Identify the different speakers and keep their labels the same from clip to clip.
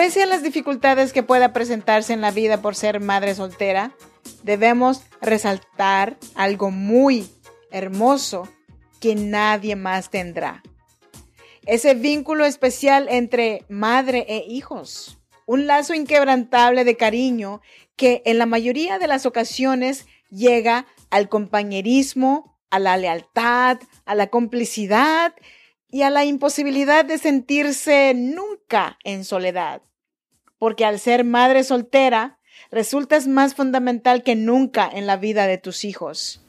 Speaker 1: Pese a las dificultades que pueda presentarse en la vida por ser madre soltera, debemos resaltar algo muy hermoso que nadie más tendrá. Ese vínculo especial entre madre e hijos. Un lazo inquebrantable de cariño que en la mayoría de las ocasiones llega al compañerismo, a la lealtad, a la complicidad y a la imposibilidad de sentirse nunca en soledad. Porque al ser madre soltera, resultas más fundamental que nunca en la vida de tus hijos.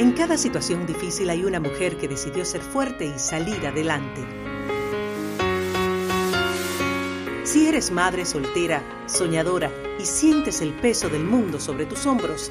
Speaker 2: En cada situación difícil hay una mujer que decidió ser fuerte y salir adelante. Si eres madre soltera, soñadora y sientes el peso del mundo sobre tus hombros,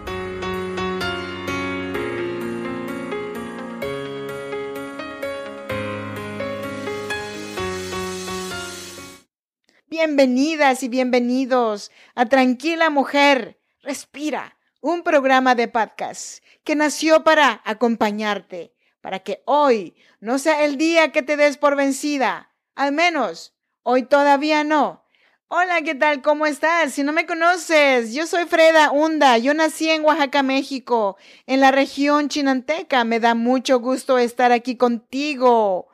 Speaker 1: Bienvenidas y bienvenidos a Tranquila Mujer, Respira, un programa de podcast que nació para acompañarte para que hoy no sea el día que te des por vencida. Al menos, hoy todavía no. Hola, ¿qué tal? ¿Cómo estás? Si no me conoces, yo soy Freda Hunda. Yo nací en Oaxaca, México, en la región chinanteca. Me da mucho gusto estar aquí contigo.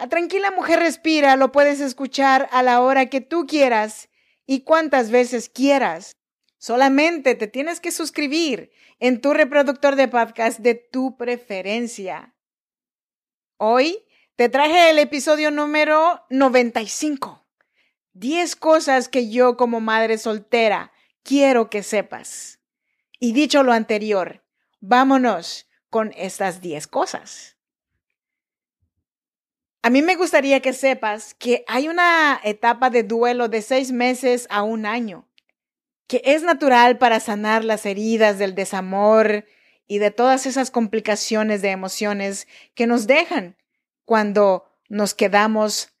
Speaker 1: A Tranquila Mujer Respira lo puedes escuchar a la hora que tú quieras y cuantas veces quieras. Solamente te tienes que suscribir en tu reproductor de podcast de tu preferencia. Hoy te traje el episodio número 95. 10 cosas que yo como madre soltera quiero que sepas. Y dicho lo anterior, vámonos con estas 10 cosas. A mí me gustaría que sepas que hay una etapa de duelo de seis meses a un año que es natural para sanar las heridas del desamor y de todas esas complicaciones de emociones que nos dejan cuando nos quedamos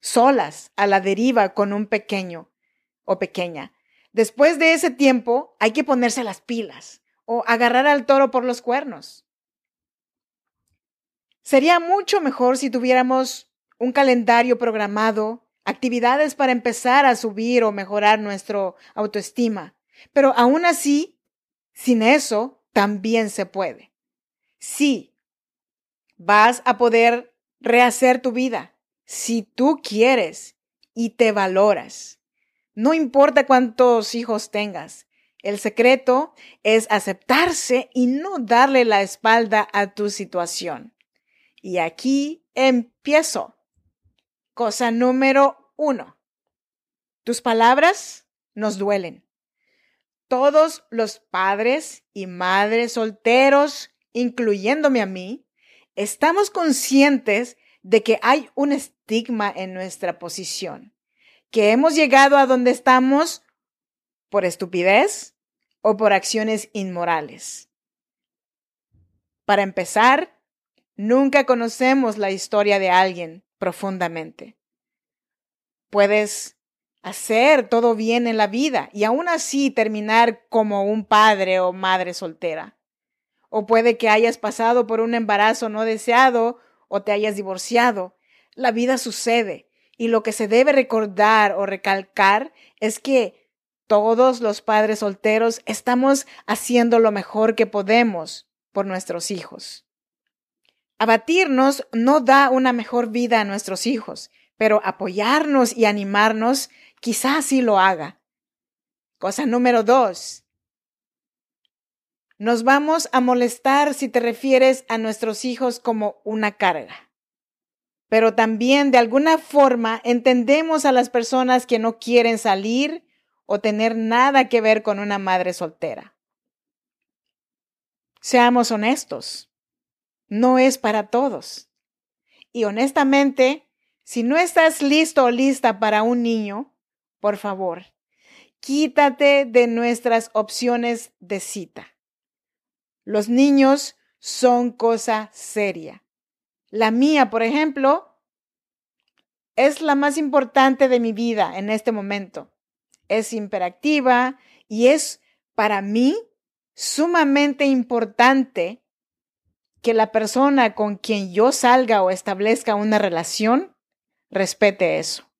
Speaker 1: solas a la deriva con un pequeño o pequeña. Después de ese tiempo hay que ponerse las pilas o agarrar al toro por los cuernos. Sería mucho mejor si tuviéramos un calendario programado actividades para empezar a subir o mejorar nuestro autoestima. Pero aún así, sin eso, también se puede. Sí, vas a poder rehacer tu vida si tú quieres y te valoras. No importa cuántos hijos tengas. El secreto es aceptarse y no darle la espalda a tu situación. Y aquí empiezo. Cosa número uno. Tus palabras nos duelen. Todos los padres y madres solteros, incluyéndome a mí, estamos conscientes de que hay un estigma en nuestra posición, que hemos llegado a donde estamos por estupidez o por acciones inmorales. Para empezar, nunca conocemos la historia de alguien profundamente. Puedes hacer todo bien en la vida y aún así terminar como un padre o madre soltera. O puede que hayas pasado por un embarazo no deseado o te hayas divorciado. La vida sucede y lo que se debe recordar o recalcar es que todos los padres solteros estamos haciendo lo mejor que podemos por nuestros hijos. Abatirnos no da una mejor vida a nuestros hijos, pero apoyarnos y animarnos quizás sí lo haga. Cosa número dos. Nos vamos a molestar si te refieres a nuestros hijos como una carga. Pero también de alguna forma entendemos a las personas que no quieren salir o tener nada que ver con una madre soltera. Seamos honestos. No es para todos. Y honestamente, si no estás listo o lista para un niño, por favor, quítate de nuestras opciones de cita. Los niños son cosa seria. La mía, por ejemplo, es la más importante de mi vida en este momento. Es imperactiva y es para mí sumamente importante que la persona con quien yo salga o establezca una relación respete eso.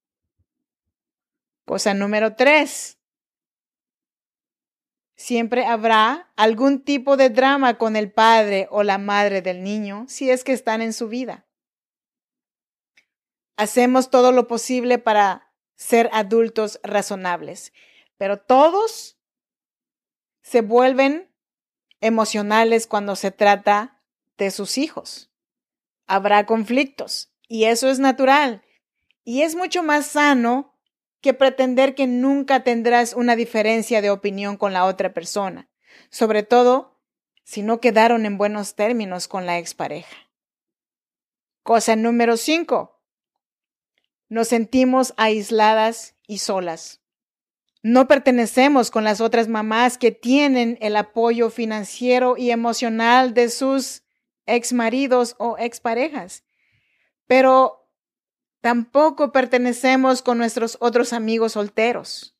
Speaker 1: Cosa número tres. Siempre habrá algún tipo de drama con el padre o la madre del niño si es que están en su vida. Hacemos todo lo posible para ser adultos razonables, pero todos se vuelven emocionales cuando se trata de sus hijos. Habrá conflictos y eso es natural y es mucho más sano que pretender que nunca tendrás una diferencia de opinión con la otra persona, sobre todo si no quedaron en buenos términos con la expareja. Cosa número 5. Nos sentimos aisladas y solas. No pertenecemos con las otras mamás que tienen el apoyo financiero y emocional de sus exmaridos o exparejas. Pero Tampoco pertenecemos con nuestros otros amigos solteros.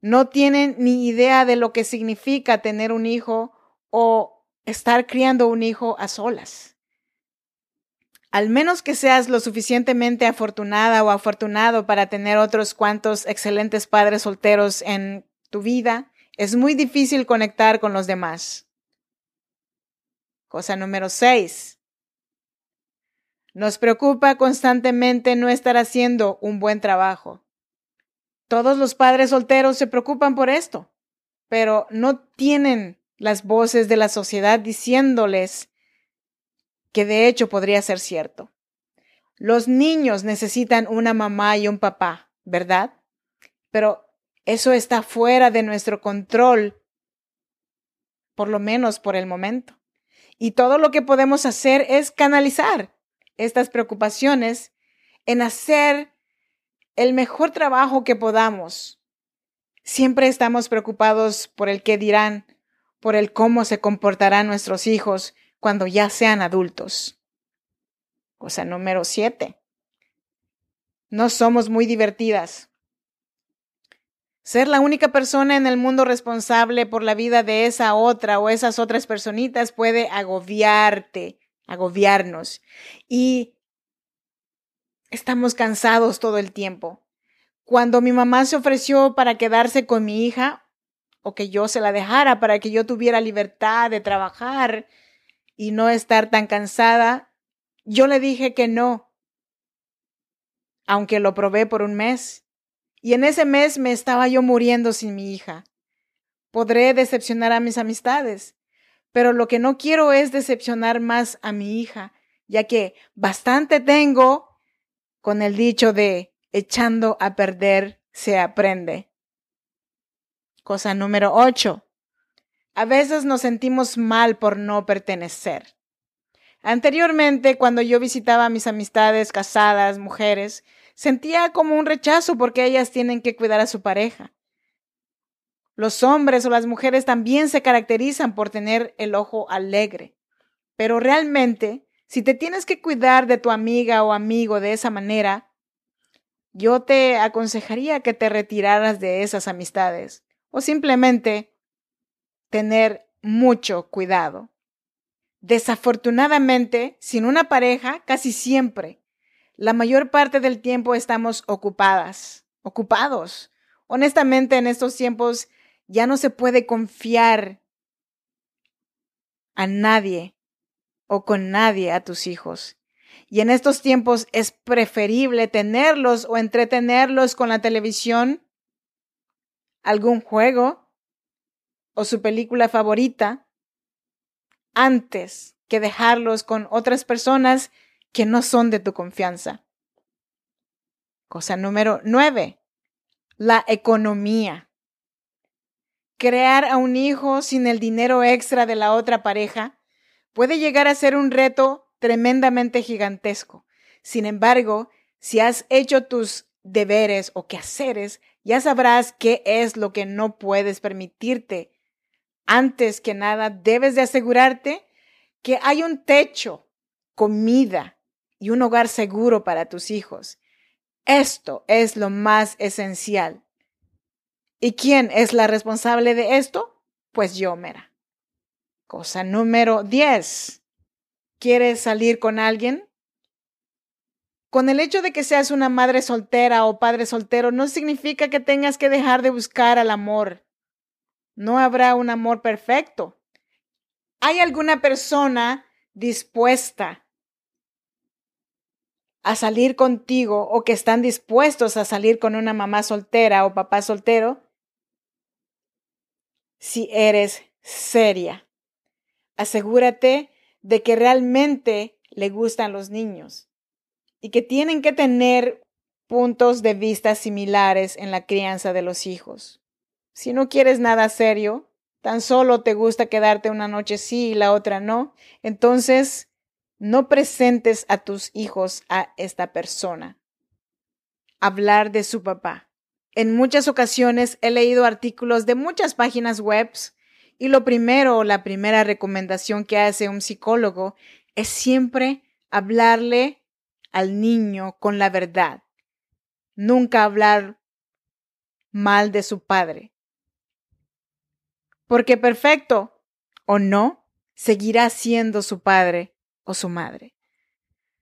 Speaker 1: No tienen ni idea de lo que significa tener un hijo o estar criando un hijo a solas. Al menos que seas lo suficientemente afortunada o afortunado para tener otros cuantos excelentes padres solteros en tu vida, es muy difícil conectar con los demás. Cosa número 6. Nos preocupa constantemente no estar haciendo un buen trabajo. Todos los padres solteros se preocupan por esto, pero no tienen las voces de la sociedad diciéndoles que de hecho podría ser cierto. Los niños necesitan una mamá y un papá, ¿verdad? Pero eso está fuera de nuestro control, por lo menos por el momento. Y todo lo que podemos hacer es canalizar estas preocupaciones en hacer el mejor trabajo que podamos. Siempre estamos preocupados por el qué dirán, por el cómo se comportarán nuestros hijos cuando ya sean adultos. Cosa número siete. No somos muy divertidas. Ser la única persona en el mundo responsable por la vida de esa otra o esas otras personitas puede agobiarte agobiarnos y estamos cansados todo el tiempo. Cuando mi mamá se ofreció para quedarse con mi hija o que yo se la dejara para que yo tuviera libertad de trabajar y no estar tan cansada, yo le dije que no, aunque lo probé por un mes. Y en ese mes me estaba yo muriendo sin mi hija. Podré decepcionar a mis amistades, pero lo que no quiero es decepcionar más a mi hija, ya que bastante tengo con el dicho de echando a perder se aprende. Cosa número 8. A veces nos sentimos mal por no pertenecer. Anteriormente, cuando yo visitaba a mis amistades casadas, mujeres, sentía como un rechazo porque ellas tienen que cuidar a su pareja. Los hombres o las mujeres también se caracterizan por tener el ojo alegre. Pero realmente, si te tienes que cuidar de tu amiga o amigo de esa manera, yo te aconsejaría que te retiraras de esas amistades o simplemente tener mucho cuidado. Desafortunadamente, sin una pareja, casi siempre, la mayor parte del tiempo estamos ocupadas, ocupados. Honestamente, en estos tiempos ya no se puede confiar a nadie o con nadie a tus hijos. Y en estos tiempos es preferible tenerlos o entretenerlos con la televisión, algún juego o su película favorita, antes que dejarlos con otras personas que no son de tu confianza. Cosa número nueve, la economía crear a un hijo sin el dinero extra de la otra pareja puede llegar a ser un reto tremendamente gigantesco. Sin embargo, si has hecho tus deberes o quehaceres, ya sabrás qué es lo que no puedes permitirte. Antes que nada, debes de asegurarte que hay un techo, comida y un hogar seguro para tus hijos. Esto es lo más esencial. ¿Y quién es la responsable de esto? Pues yo, Mera. Cosa número 10. ¿Quieres salir con alguien? Con el hecho de que seas una madre soltera o padre soltero no significa que tengas que dejar de buscar al amor. No habrá un amor perfecto. ¿Hay alguna persona dispuesta a salir contigo o que están dispuestos a salir con una mamá soltera o papá soltero? Si eres seria, asegúrate de que realmente le gustan los niños y que tienen que tener puntos de vista similares en la crianza de los hijos. Si no quieres nada serio, tan solo te gusta quedarte una noche sí y la otra no, entonces no presentes a tus hijos a esta persona. Hablar de su papá. En muchas ocasiones he leído artículos de muchas páginas web y lo primero o la primera recomendación que hace un psicólogo es siempre hablarle al niño con la verdad. Nunca hablar mal de su padre. Porque perfecto o no, seguirá siendo su padre o su madre.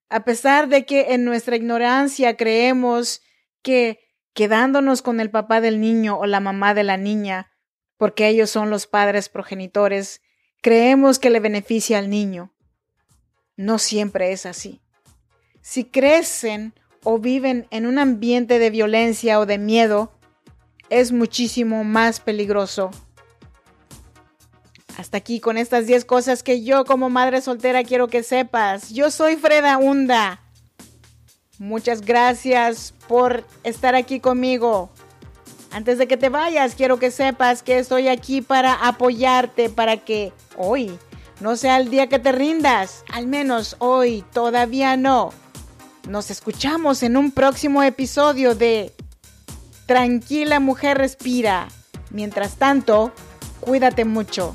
Speaker 1: A pesar de que en nuestra ignorancia creemos que quedándonos con el papá del niño o la mamá de la niña, porque ellos son los padres progenitores, creemos que le beneficia al niño. No siempre es así si crecen o viven en un ambiente de violencia o de miedo, es muchísimo más peligroso. Hasta aquí con estas 10 cosas que yo como madre soltera quiero que sepas. Yo soy Freda Hunda. Muchas gracias por estar aquí conmigo. Antes de que te vayas, quiero que sepas que estoy aquí para apoyarte, para que hoy no sea el día que te rindas. Al menos hoy todavía no. Nos escuchamos en un próximo episodio de Tranquila mujer respira. Mientras tanto, cuídate mucho.